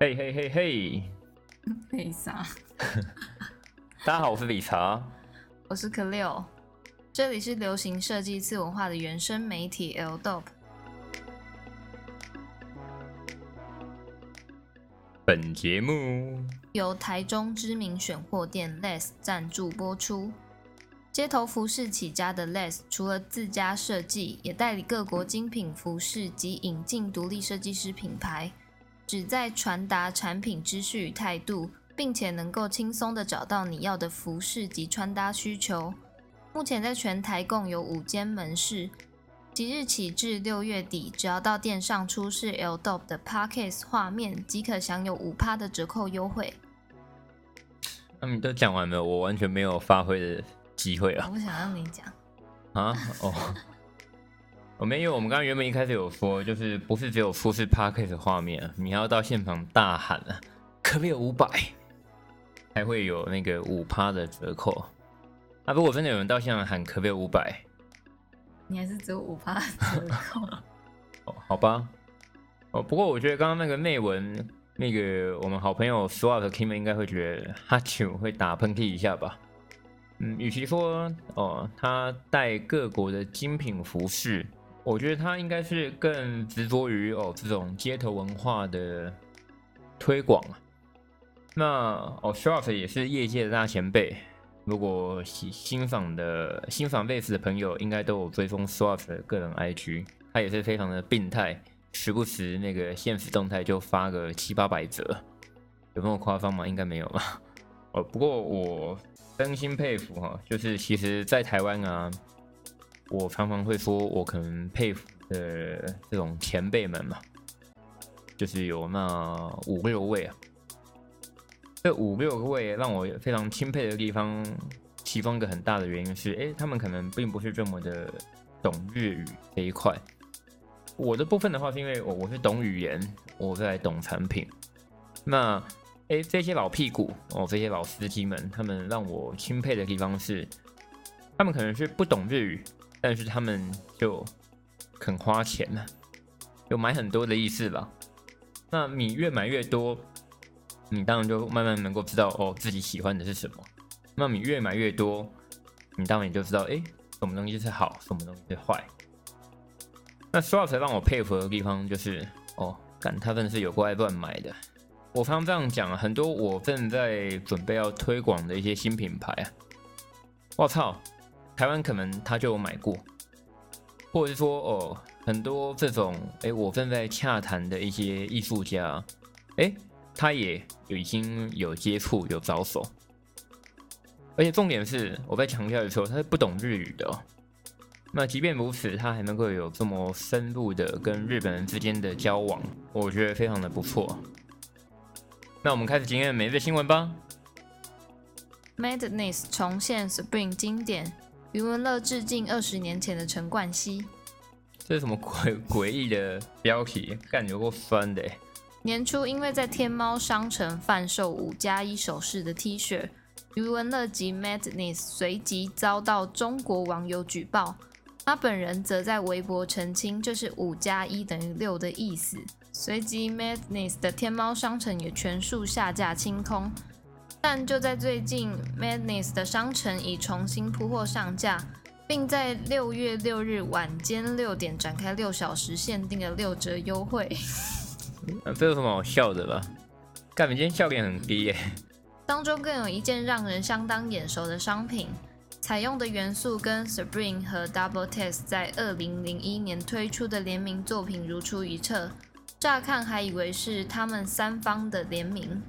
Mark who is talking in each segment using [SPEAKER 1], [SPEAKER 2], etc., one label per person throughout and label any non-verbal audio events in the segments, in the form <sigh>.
[SPEAKER 1] 嘿嘿嘿嘿，
[SPEAKER 2] 为啥？<laughs>
[SPEAKER 1] 大家好，我是理查。<laughs>
[SPEAKER 2] 我是可六，这里是流行设计次文化的原生媒体 L Dope。
[SPEAKER 1] 本节目
[SPEAKER 2] 由台中知名选货店 Less 赞助播出。街头服饰起家的 Less，除了自家设计，也代理各国精品服饰及引进独立设计师品牌，旨在传达产品知识与态度，并且能够轻松的找到你要的服饰及穿搭需求。目前在全台共有五间门市，即日起至六月底，只要到店上出示 L Dope 的 Parkes 画面，即可享有五趴的折扣优惠。
[SPEAKER 1] 那你都讲完了，我完全没有发挥的机会啊！
[SPEAKER 2] 我不想让你讲。
[SPEAKER 1] 啊哦，我没有，我们刚刚原本一开始有说，就是不是只有出示 Parkes 画面啊，你还要到现场大喊啊，可不可以有五百，才会有那个五趴的折扣。啊，如果真的有人到现场喊可不可以五百，
[SPEAKER 2] 你还是只有五趴折扣。<laughs>
[SPEAKER 1] 哦，好吧。哦，不过我觉得刚刚那个内文，那个我们好朋友 Swap 的 Kim 应该会觉得哈啾会打喷嚏一下吧。嗯，与其说哦他带各国的精品服饰，我觉得他应该是更执着于哦这种街头文化的推广啊。那哦 Swap 也是业界的大前辈，如果欣欣赏的欣赏类似的朋友，应该都有追踪 Swap 的个人 IG，他也是非常的病态，时不时那个现实动态就发个七八百折，有那么夸张吗？应该没有吧。哦，不过我真心佩服哈，就是其实，在台湾啊，我常常会说，我可能佩服的这种前辈们嘛，就是有那五六位啊。这五六位让我非常钦佩的地方，其中一个很大的原因是，哎，他们可能并不是这么的懂日语这一块。我的部分的话，是因为我我是懂语言，我在懂产品。那哎，这些老屁股哦，这些老司机们，他们让我钦佩的地方是，他们可能是不懂日语，但是他们就肯花钱了，有买很多的意思吧。那你越买越多，你当然就慢慢能够知道哦自己喜欢的是什么。那你越买越多，你当然也就知道哎什么东西是好，什么东西是坏。那说到才让我佩服的地方就是哦，干他真的是有过爱乱买的。我常常这样讲啊，很多我正在准备要推广的一些新品牌啊，我操，台湾可能他就有买过，或者是说哦，很多这种哎，我正在洽谈的一些艺术家，哎，他也已经有接触有着手，而且重点是我在强调的时候，他是不懂日语的，那即便如此，他还能够有这么深入的跟日本人之间的交往，我觉得非常的不错。那我们开始今天的每日新闻吧。
[SPEAKER 2] Madness 重现 Spring 经典，余文乐致敬二十年前的陈冠希。
[SPEAKER 1] 这是什么诡诡异的标题？干有够酸的欸！
[SPEAKER 2] 年初因为在天猫商城贩售五加一首饰的 T 恤，余文乐及 Madness 随即遭到中国网友举报，他本人则在微博澄清这是五加一等于六的意思。随即 Madness 的天猫商城也全数下架清空。但就在最近，Madness 的商城已重新铺货上架，并在六月六日晚间六点展开六小时限定的六折优惠。
[SPEAKER 1] 啊 <laughs> 这有什么好笑的吧？干，你今天笑点很低耶、
[SPEAKER 2] 当中更有一件让人相当眼熟的商品，采用的元素跟 Spring 和 Double Test 在二零零一年推出的联名作品如出一辙，乍看还以为是他们三方的联名。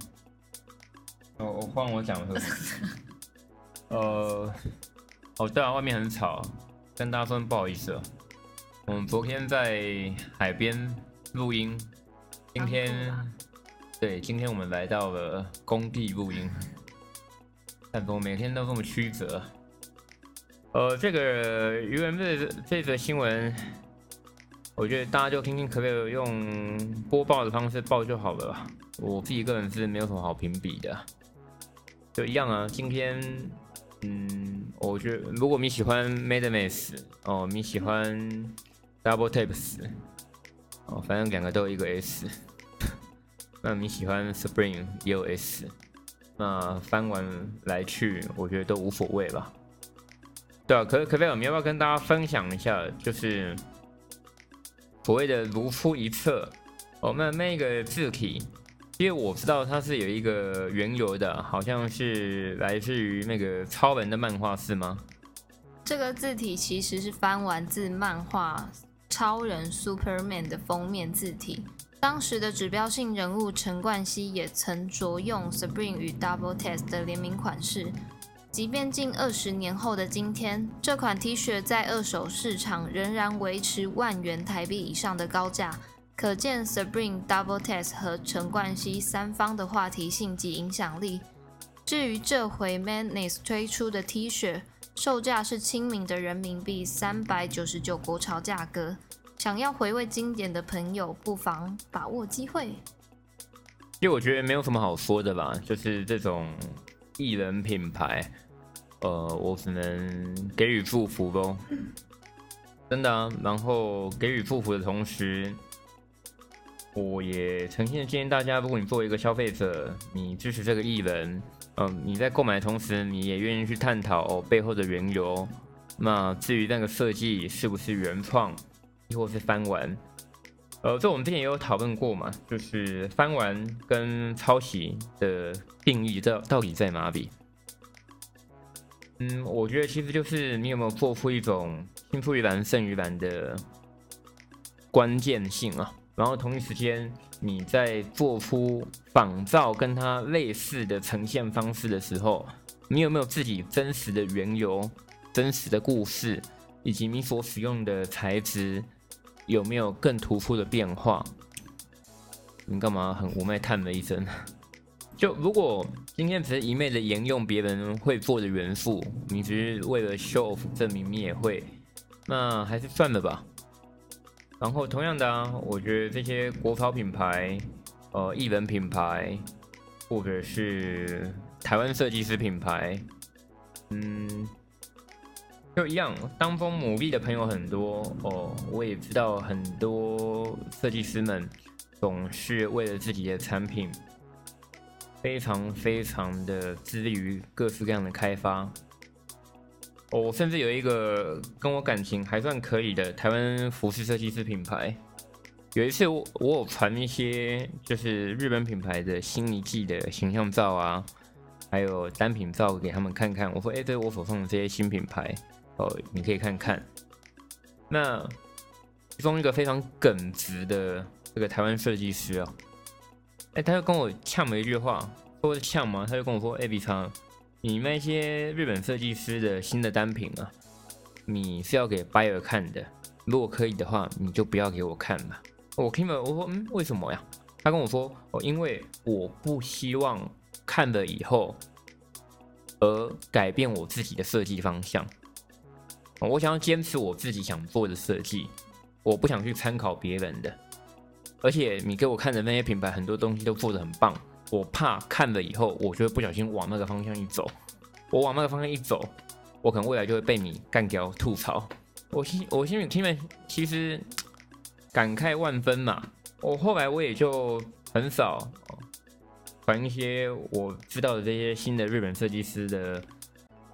[SPEAKER 1] 哦，我换我讲的是，<laughs> 呃，哦对啊，外面很吵，跟大家说不好意思哦。我们昨天在海边录音，今天对，今天我们来到了工地录音，<laughs> 但我每天都这么曲折。呃，这个余文这这则新闻，我觉得大家就听听可不可以用播报的方式报就好了吧。我自己个人是没有什么好评比的。就一样啊，今天，嗯，我觉得如果你喜欢 Madness 哦，你喜欢 Double Tapes 哦，反正两个都有一个 S，<laughs> 那你喜欢 Spring 也有 S，那翻完来去，我觉得都无所谓吧。对啊，可可菲尔，你要不要跟大家分享一下，就是所谓的如出一辙？哦，那那个字体，因为我知道它是有一个缘由的，好像是来自于那个超人的漫画，是吗？
[SPEAKER 2] 这个字体其实是翻完自漫画《超人 Superman》的封面字体。当时的指标性人物陈冠希也曾着用 Spring 与 Double Test 的联名款式。即便近二十年后的今天，这款 T 恤在二手市场仍然维持万元台币以上的高价，可见 Spring、Double Test 和陈冠希三方的话题性及影响力。至于这回 Madness 推出的 T 恤，售价是亲民的人民币三百九十九国潮价格，想要回味经典的朋友不妨把握机会。
[SPEAKER 1] 因为我觉得没有什么好说的吧，就是这种艺人品牌，呃，我只能给予祝福喽，真的啊。然后给予祝福的同时，我也诚心的建议大家，如果你作为一个消费者，你支持这个艺人。嗯，你在购买的同时，你也愿意去探讨背后的缘由。那至于那个设计是不是原创，亦或是翻玩，呃，这我们之前也有讨论过嘛，就是翻玩跟抄袭的定义到到底在哪里？嗯，我觉得其实就是你有没有做出一种青出于蓝胜于蓝的关键性啊，然后同一时间。你在做出仿造跟它类似的呈现方式的时候，你有没有自己真实的缘由、真实的故事，以及你所使用的材质有没有更突出的变化？你干嘛很无奈叹了一声？就如果今天只是一昧的沿用别人会做的元素，你只是为了 show off 证明你也会，那还是算了吧。然后同样的啊，我觉得这些国潮品牌、呃艺人品牌，或者是台湾设计师品牌，嗯，就一样，当风努力的朋友很多哦。我也知道很多设计师们总是为了自己的产品，非常非常的致力于各式各样的开发。我甚至有一个跟我感情还算可以的台湾服饰设计师品牌，有一次我我有传一些就是日本品牌的新一季的形象照啊，还有单品照给他们看看。我说：“哎，对我手上的这些新品牌哦，你可以看看。”那其中一个非常耿直的这个台湾设计师啊，哎，他就跟我呛了一句话，说呛吗？他就跟我说：“哎，比长。”你那些日本设计师的新的单品啊，你是要给 buyer 看的。如果可以的话，你就不要给我看了。我听了，我说嗯，为什么呀？他跟我说哦，因为我不希望看了以后而改变我自己的设计方向。我想要坚持我自己想做的设计，我不想去参考别人的。而且你给我看的那些品牌，很多东西都做的很棒。我怕看了以后，我就会不小心往那个方向一走。我往那个方向一走，我可能未来就会被你干掉吐槽。我心我心里听了，其实感慨万分嘛。我后来我也就很少传一些我知道的这些新的日本设计师的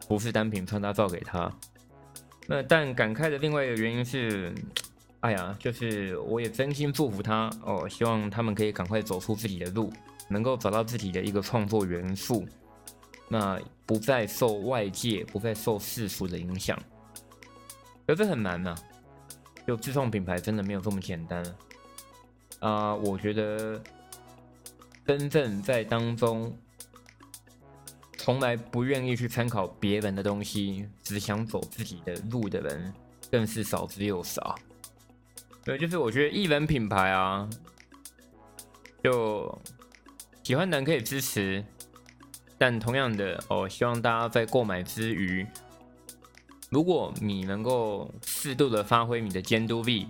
[SPEAKER 1] 服饰单品穿搭照给他。那但感慨的另外一个原因是，哎呀，就是我也真心祝福他哦，希望他们可以赶快走出自己的路。能够找到自己的一个创作元素，那不再受外界、不再受世俗的影响，可是很难呐。就自创品牌真的没有这么简单啊！我觉得真正在当中从来不愿意去参考别人的东西，只想走自己的路的人，更是少之又少。对，就是我觉得艺人品牌啊，就。喜欢的人可以支持，但同样的哦，希望大家在购买之余，如果你能够适度的发挥你的监督力，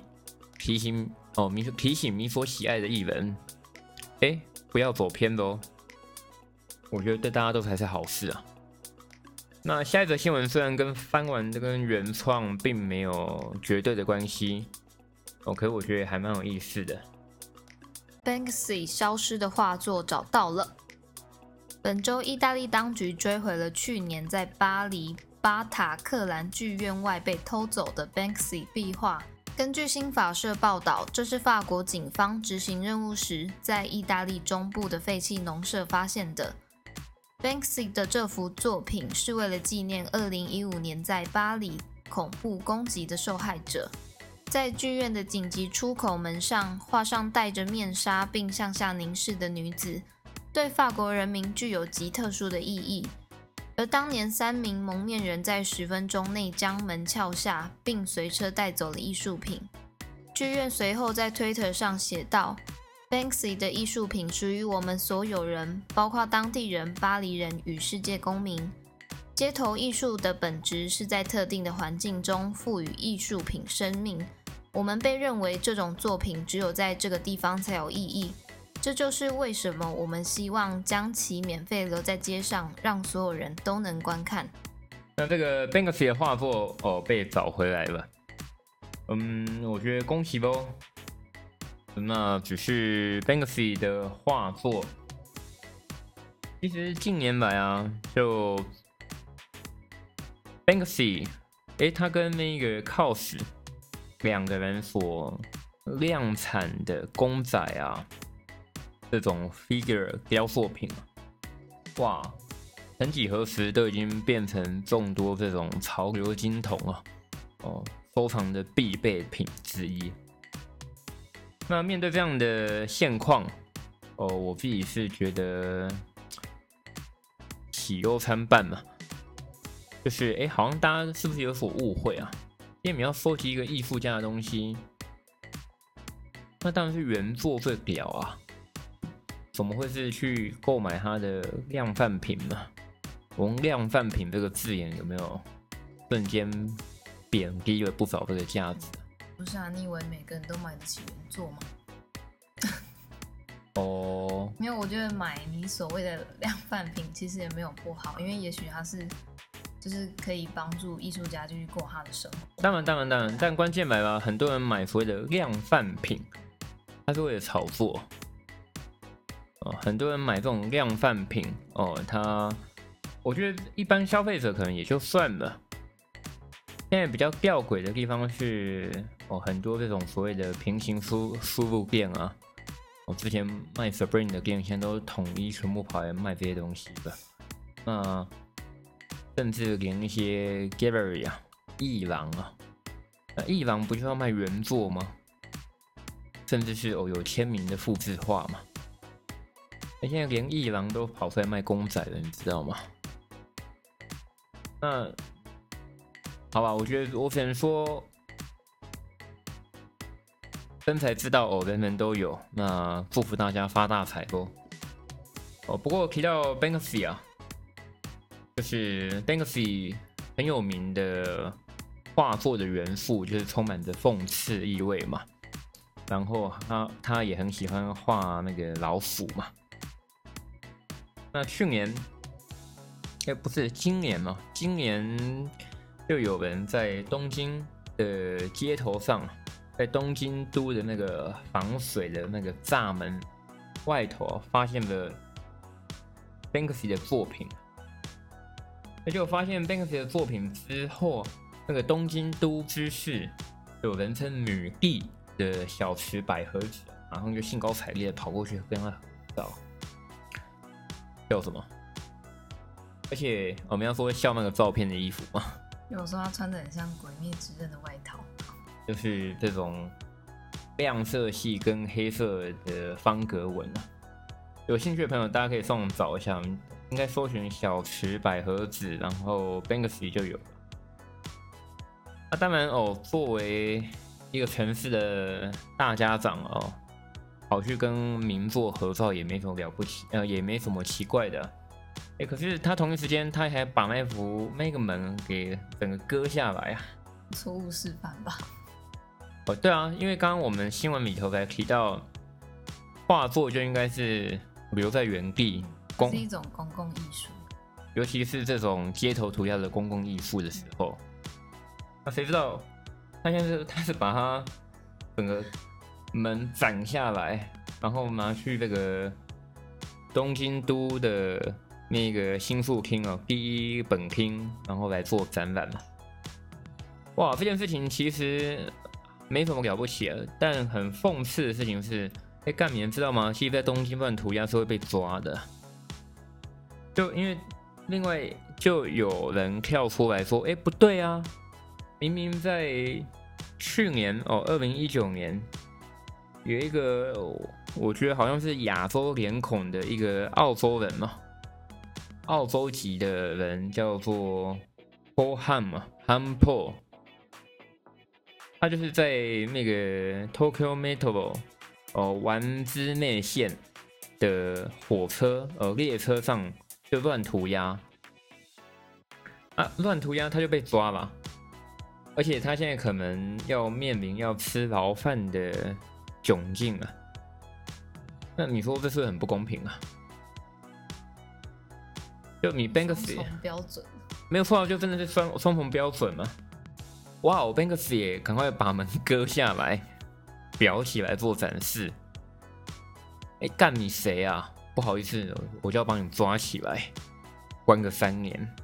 [SPEAKER 1] 提醒哦，你提醒你所喜爱的艺人，哎，不要走偏喽。我觉得对大家都才是好事啊。那下一则新闻虽然跟翻完这跟原创并没有绝对的关系，，OK，我觉得还蛮有意思的。
[SPEAKER 2] Banksy 消失的画作找到了。本周，意大利当局追回了去年在巴黎巴塔克兰剧院外被偷走的 Banksy 壁画。根据新法社报道，这是法国警方执行任务时在意大利中部的废弃农舍发现的。Banksy 的这幅作品是为了纪念2015年在巴黎恐怖攻击的受害者。在剧院的紧急出口门上画上戴着面纱并向下凝视的女子，对法国人民具有极特殊的意义。而当年三名蒙面人在十分钟内将门撬下，并随车带走了艺术品。剧院随后在推特上写道：“Banksy 的艺术品属于我们所有人，包括当地人、巴黎人与世界公民。街头艺术的本质是在特定的环境中赋予艺术品生命。”我们被认为这种作品只有在这个地方才有意义，这就是为什么我们希望将其免费留在街上，让所有人都能观看。
[SPEAKER 1] 那这个 Banksy 的画作哦被找回来了，嗯，我觉得恭喜喽。那只是 Banksy 的画作，其实近年来啊，就 Banksy，哎，他跟那个 Cos。两个人所量产的公仔啊，这种 figure 雕塑品啊，哇，曾几何时都已经变成众多这种潮流金童啊，哦，收藏的必备品之一。那面对这样的现况，哦，我自己是觉得喜忧参半嘛，就是哎，好像大家是不是有所误会啊？因为你要收集一个艺术家的东西，那当然是原作最屌啊！怎么会是去购买他的量贩品呢？我用“量贩品”这个字眼有没有瞬间贬低了不少这个价值？
[SPEAKER 2] 不是啊，你以为每个人都买得起原作吗？<laughs>
[SPEAKER 1] 哦，
[SPEAKER 2] 没有，我觉得买你所谓的量贩品其实也没有不好，因为也许它是。就是可以帮助艺术家继续过他的生活。
[SPEAKER 1] 当然，当然，当然，但关键买吧，很多人买所谓的量贩品，他是为了炒作。哦，很多人买这种量贩品，哦，他，我觉得一般消费者可能也就算了。现在比较吊诡的地方是，哦，很多这种所谓的平行输输入店啊，我之前卖 Supreme 的店，现在都统一全部跑来卖这些东西的。那。甚至连那些 gallery 啊、艺廊啊，那艺廊不就要卖原作吗？甚至是哦有签名的复制画嘛？那现在连艺廊都跑出来卖公仔了，你知道吗？那好吧，我觉得我只能说，真才知道哦，人人都有。那祝福大家发大财哦！哦，不过提到 Banksy 啊。就是 Banksy 很有名的画作的元素，就是充满着讽刺意味嘛。然后他他也很喜欢画那个老鼠嘛。那去年，哎，不是今年嘛？今年就有人在东京的街头上，在东京都的那个防水的那个栅门外头，发现了 Banksy 的作品。而且我发现 Banksy 的作品之后，那个东京都知事，有人称女帝的小池百合子，然后就兴高采烈的跑过去跟他合照，笑什么？而且我们要说笑那个照片的衣服吗？
[SPEAKER 2] 有时候他穿的很像《鬼灭之刃》的外套，
[SPEAKER 1] 就是这种亮色系跟黑色的方格纹啊。有兴趣的朋友，大家可以上网找一下。应该搜寻小池百合子，然后 Banksy 就有。那当然哦，作为一个城市的大家长哦，跑去跟名作合照也没什么了不起，呃，也没什么奇怪的。哎，可是他同一时间他还把那幅那个门给整个割下来啊！
[SPEAKER 2] 错误示范吧？
[SPEAKER 1] 哦，对啊，因为刚刚我们新闻里头才提到，画作就应该是留在原地。
[SPEAKER 2] 是一种公共艺术，
[SPEAKER 1] 尤其是这种街头涂鸦的公共艺术的时候，那谁知道他现在是他是把它整个门斩下来，然后拿去那个东京都的那个新宿厅哦，第一本厅，然后来做展览嘛。哇，这件事情其实没什么了不起啊，但很讽刺的事情是，哎，干你们知道吗？其实，在东京乱涂鸦是会被抓的，就因为另外就有人跳出来说，哎，不对啊，明明在去年哦，二零一九年有一个，我觉得好像是亚洲脸孔的一个澳洲人嘛，澳洲籍的人叫做 Paul Ham 嘛，Ham Paul。他就是在那个 Tokyo Metro 哦丸之内线的火车呃列车上就乱涂鸦啊，乱涂鸦他就被抓了，而且他现在可能要面临要吃牢饭的窘境啊。那你说这是很不公平啊？就你 Banksy
[SPEAKER 2] 标准
[SPEAKER 1] 没有错，就真的是双双重标准嘛？哇，Banks 也赶快把门割下来，裱起来做展示。哎，干你谁啊？不好意思，我就要帮你抓起来，关个三年。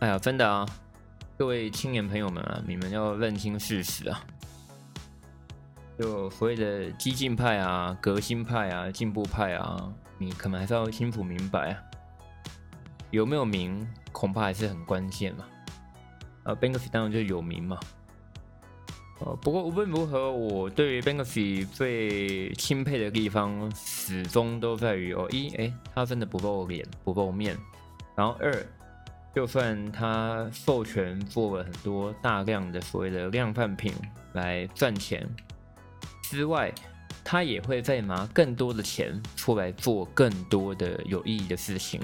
[SPEAKER 1] 哎呀，真的啊，各位青年朋友们啊，你们要认清事实啊。就所谓的激进派啊、革新派啊、进步派啊，你可能还是要清楚明白啊，有没有名，恐怕还是很关键嘛。啊，Banksy 当然就有名嘛。呃，不过无论如何，我对于 Banksy 最钦佩的地方，始终都在于哦，一，哎，他真的不露脸，不露面。然后二，就算他授权做了很多大量的所谓的量贩品来赚钱之外，他也会再拿更多的钱出来做更多的有意义的事情。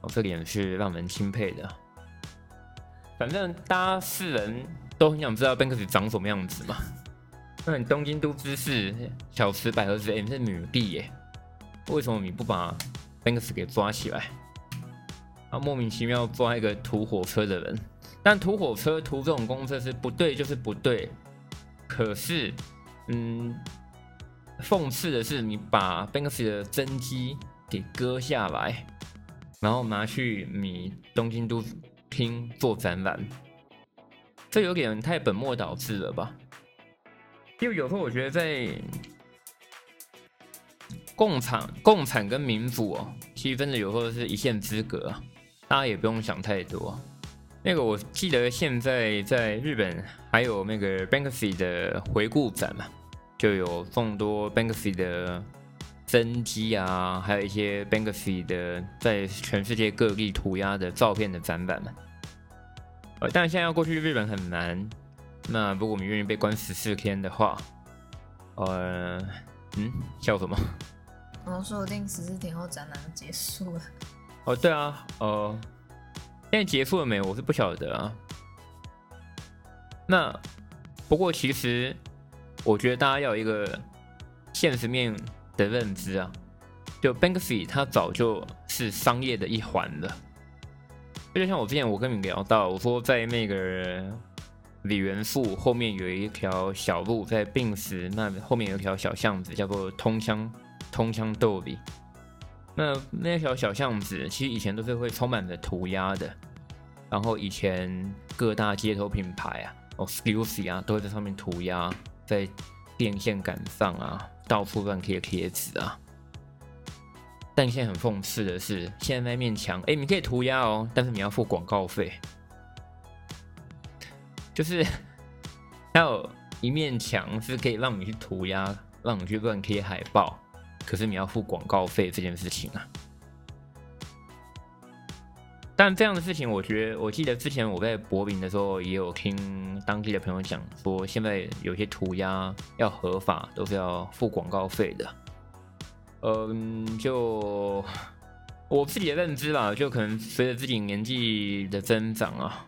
[SPEAKER 1] 哦，这点是让人钦佩的。反正大家世人都很想知道 Banksy 长什么样子嘛。那你东京都知事小池百合子，M 是女帝耶，为什么你不把 Banksy 给抓起来？啊，莫名其妙抓一个涂火车的人，但涂火车涂这种公车是不对，就是不对。可是，嗯，讽刺的是，你把 Banksy 的真机给割下来，然后拿去你东京都。厅做展览，这有点太本末倒置了吧？因为有时候我觉得在共产、共产跟民主哦，其实真的有时候是一线之隔，大家也不用想太多。那个我记得现在在日本还有那个 Banksy 的回顾展嘛，就有众多 Banksy 的真迹啊，还有一些 Banksy 的在全世界各地涂鸦的照片的展板嘛。呃，但现在要过去日本很难。那如果我们愿意被关十四天的话，呃，嗯，笑什么？
[SPEAKER 2] 我说不定十四天后展览就结束了。
[SPEAKER 1] 哦，对啊，呃，现在结束了没？我是不晓得啊。那不过其实我觉得大家要有一个现实面的认知啊，就 Banksy 它早就是商业的一环了。就像我之前我跟你聊到，我说在那个李元素后面有一条小路，在病死那后面有一条小巷子，叫做通乡通乡斗里。那那条小巷子其实以前都是会充满着涂鸦的，然后以前各大街头品牌啊，哦 s c u s y 啊，都会在上面涂鸦，在电线杆上啊，到处乱贴贴纸啊。但现在很讽刺的是，现在那面墙，哎，你可以涂鸦哦，但是你要付广告费。就是 <laughs> 还有一面墙是可以让你去涂鸦，让你去乱贴海报，可是你要付广告费这件事情啊。但这样的事情，我觉得，我记得之前我在柏林的时候，也有听当地的朋友讲说，现在有些涂鸦要合法，都是要付广告费的。嗯，就我自己的认知吧，就可能随着自己年纪的增长啊，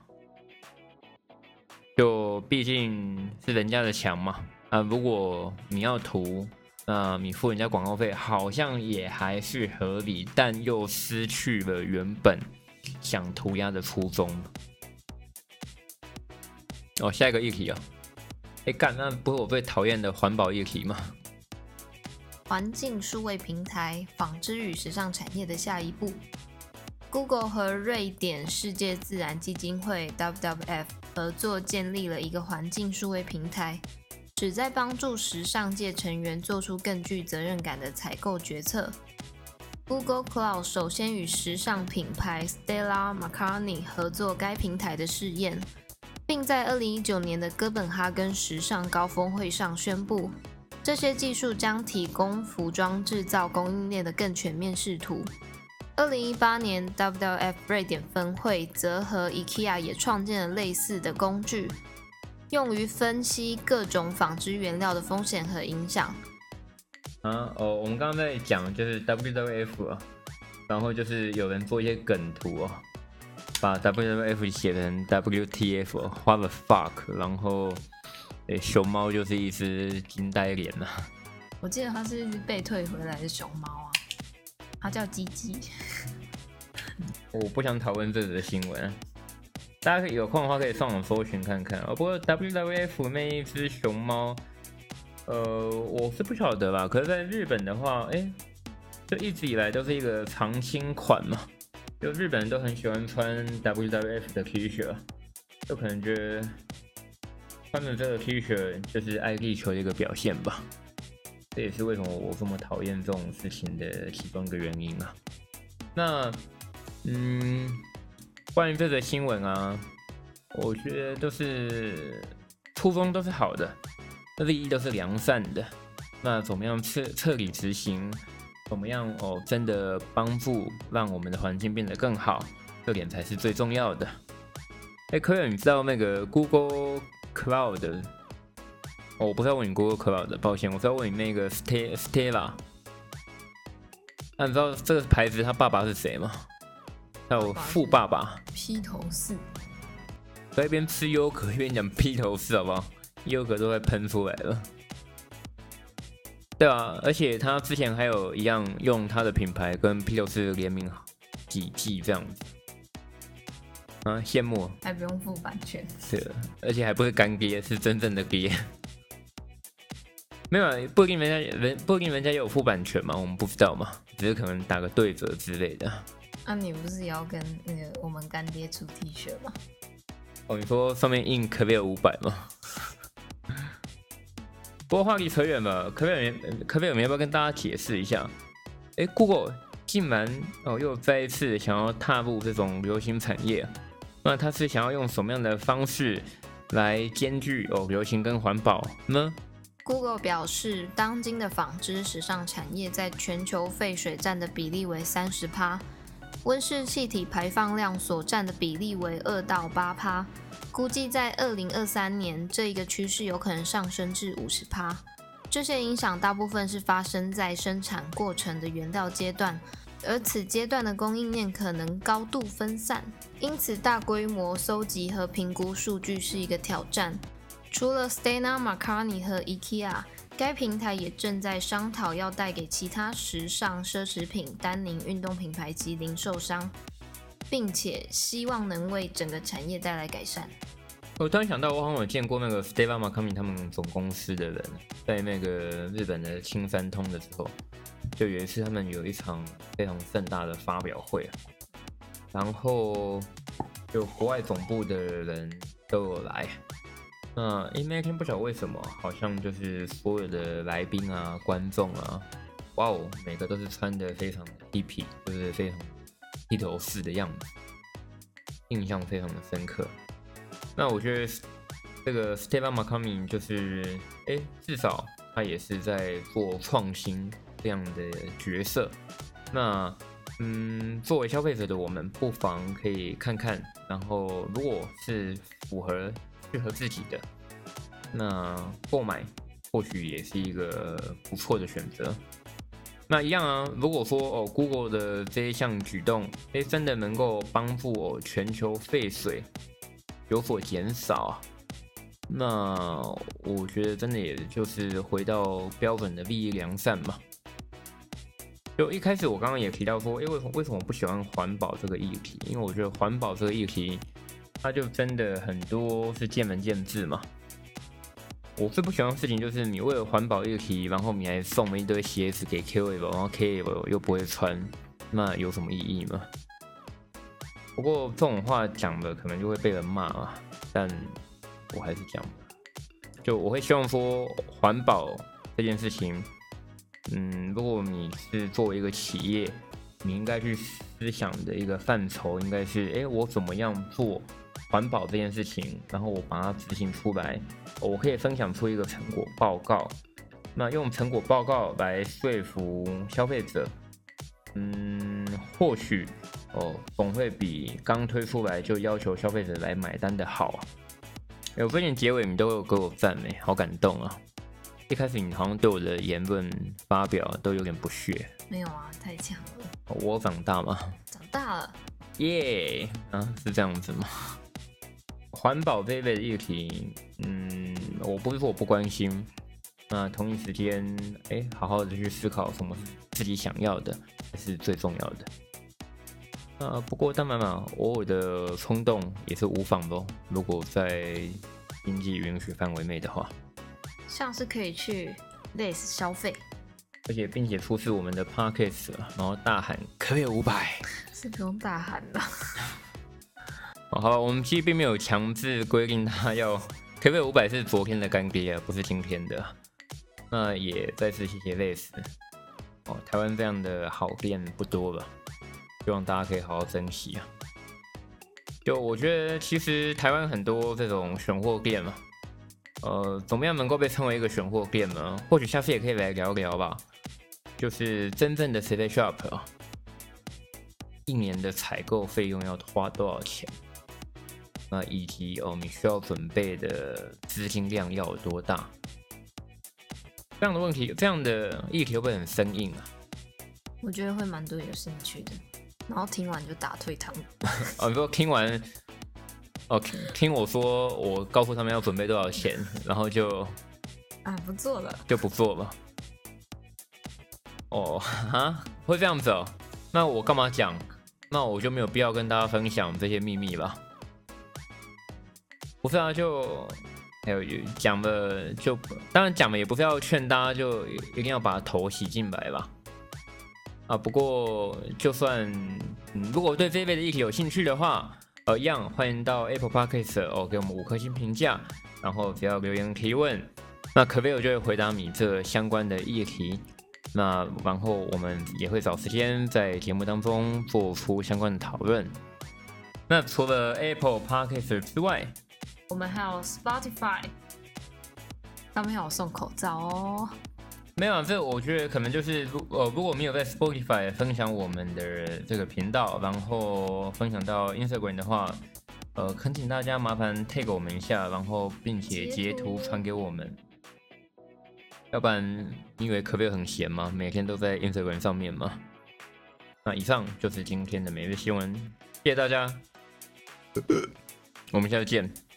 [SPEAKER 1] 就毕竟是人家的墙嘛啊，如果你要涂，那你付人家广告费，好像也还是合理，但又失去了原本想涂鸦的初衷。哦，下一个议题啊，哎干，那不是我最讨厌的环保议题吗？
[SPEAKER 2] 环境数位平台、纺织与时尚产业的下一步。Google 和瑞典世界自然基金会 （WWF） 合作建立了一个环境数位平台，旨在帮助时尚界成员做出更具责任感的采购决策。Google Cloud 首先与时尚品牌 Stella McCartney 合作该平台的试验，并在2019年的哥本哈根时尚高峰会上宣布，这些技术将提供服装制造供应链的更全面视图。2018年，WWF 瑞典分会则和 IKEA 也创建了类似的工具，用于分析各种纺织原料的风险和影响。
[SPEAKER 1] 啊哦，我们刚刚在讲就是 WWF 啊，然后就是有人做一些梗图哦，把 WWF 写成 WTF，What the fuck，然后诶熊猫就是一只惊呆脸呐。
[SPEAKER 2] 我记得它是一只被退回来的熊猫啊，它叫鸡鸡。
[SPEAKER 1] 我不想讨论这则新闻，大家可以有空的话可以上网搜寻看看哦。不过 WWF 那一只熊猫。呃，我是不晓得吧，可是在日本的话，哎，就一直以来都是一个常青款嘛，就日本人都很喜欢穿 WWF 的 T 恤，就可能觉得穿着这个 T 恤就是爱地球的一个表现吧，这也是为什么我这么讨厌这种事情的其中一个原因啊。那，嗯，关于这则新闻啊，我觉得都是初衷都是好的。那利益都是良善的，那怎么样彻彻底执行？怎么样哦？真的帮助让我们的环境变得更好，这点才是最重要的。哎，科远，你知道那个 Google Cloud？哦，我不是要问你 Google Cloud，抱歉，我是要问你那个 Stella。那你知道这个牌子他爸爸是谁吗？还有富爸爸
[SPEAKER 2] 披头士。
[SPEAKER 1] 在一边吃优格一边讲披头士，好不好？优格都快喷出来了，对啊，而且他之前还有一样用他的品牌跟披头士联名几季这样子，啊，羡慕，
[SPEAKER 2] 还不用付版权，
[SPEAKER 1] 对，而且还不是干爹，是真正的爹，<laughs> 没有，不一定人家人不一定人家有付版权嘛，我们不知道嘛，只是可能打个对折之类的。
[SPEAKER 2] 那你不是也要跟那个我们干爹出 T 恤吗？
[SPEAKER 1] 哦，你说上面印可别有五百吗？<laughs> 不过话题扯远了，可不可以？可不可以？我们要不要跟大家解释一下？哎，Google 竟然哦又再一次想要踏入这种流行产业，那他是想要用什么样的方式来兼具哦流行跟环保呢
[SPEAKER 2] ？Google 表示，当今的纺织时尚产业在全球废水占的比例为三十趴，温室气体排放量所占的比例为二到八趴。估计在二零二三年，这一个趋势有可能上升至五十趴。这些影响大部分是发生在生产过程的原料阶段，而此阶段的供应链可能高度分散，因此大规模搜集和评估数据是一个挑战。除了 Stella McCartney 和 IKEA，该平台也正在商讨要带给其他时尚奢侈品、丹宁运动品牌及零售商。并且希望能为整个产业带来改善。
[SPEAKER 1] 我突然想到，我好像有见过那个 Stella McCartney 他们总公司的人，在那个日本的青山通的时候，就有一次他们有一场非常盛大的发表会，然后就国外总部的人都有来。那因为那天不晓得为什么，好像就是所有的来宾啊、观众啊，哇哦，每个都是穿的非常 hippy，就是非常。披头士的样子，印象非常的深刻。那我觉得这个 Stephen McCartney 就是，哎，至少他也是在做创新这样的角色。那，嗯，作为消费者的我们，不妨可以看看，然后如果是符合适合自己的，那购买或许也是一个不错的选择。那一样啊，如果说哦，Google 的这一项举动，哎，真的能够帮助哦全球废水有所减少啊，那我觉得真的也就是回到标准的利益良善嘛。就一开始我刚刚也提到说，哎，为什么为什么不喜欢环保这个议题？因为我觉得环保这个议题，它就真的很多是见仁见智嘛。我最不喜欢的事情就是你为了环保议题，然后你还送了一堆鞋子给 KOL，然后 KOL 又不会穿，那有什么意义吗？不过这种话讲的可能就会被人骂嘛，但我还是讲，就我会希望说环保这件事情，嗯，如果你是作为一个企业，你应该去思想的一个范畴应该是，哎，我怎么样做环保这件事情，然后我把它执行出来，我可以分享出一个成果报告，那用成果报告来说服消费者，嗯，或许。哦，总会比刚推出来就要求消费者来买单的好啊！有发现结尾你都有给我赞美，好感动啊！一开始你好像对我的言论发表都有点不屑。
[SPEAKER 2] 没有啊，太强了。
[SPEAKER 1] 我长大吗？
[SPEAKER 2] 长大了。
[SPEAKER 1] 耶！啊，是这样子吗？环保这一类的议题，嗯，我不是说我不关心，那同一时间，哎，好好的去思考什么自己想要的，才是最重要的。啊，不过当然嘛，偶尔的冲动也是无妨的。如果在经济允许范围内的话，
[SPEAKER 2] 像是可以去类似消费，
[SPEAKER 1] 而且并且出示我们的 pockets，然后大喊可以五百，
[SPEAKER 2] 是不用大喊的。<laughs>
[SPEAKER 1] 哦，好吧，我们其实并没有强制规定他要可以五百，是昨天的干爹啊，不是今天的。那也再次谢谢类似。哦，台湾这样的好店不多了。希望大家可以好好珍惜啊！就我觉得，其实台湾很多这种选货店嘛，呃，怎么样能够被称为一个选货店呢？或许下次也可以来聊聊吧。就是真正的 City Shop 啊，一年的采购费用要花多少钱？那以及哦，你需要准备的资金量要有多大？这样的问题，这样的议题会不会很生硬啊？
[SPEAKER 2] 我觉得会蛮多有兴趣的。然后听完就打退堂。<laughs>
[SPEAKER 1] 哦，你说听完，哦，听我说，我告诉他们要准备多少钱，然后就
[SPEAKER 2] 啊不做了，
[SPEAKER 1] 就不做了。哦，啊，会这样子哦？那我干嘛讲？那我就没有必要跟大家分享这些秘密吧？不是啊，就还有讲的，就当然讲的也不是要劝大家就一定要把头洗净白吧。啊，不过就算嗯，如果对这一类的议题有兴趣的话，呃，一样欢迎到 Apple Podcast 哦，给我们五颗星评价，然后只要留言提问，那可贝尔就会回答你这相关的议题。那然后我们也会找时间在节目当中做出相关的讨论。那除了 Apple Podcast 之外，
[SPEAKER 2] 我们还有 Spotify，上面有送口罩哦。
[SPEAKER 1] 没有，这我觉得可能就是如呃，如果没有在 Spotify 分享我们的这个频道，然后分享到 Instagram 的话，呃，恳请大家麻烦 take 我们一下，然后并且截图传给我们。要不然你以为可贝很闲吗？每天都在 Instagram 上面吗？那以上就是今天的每日新闻，谢谢大家，我们下次见。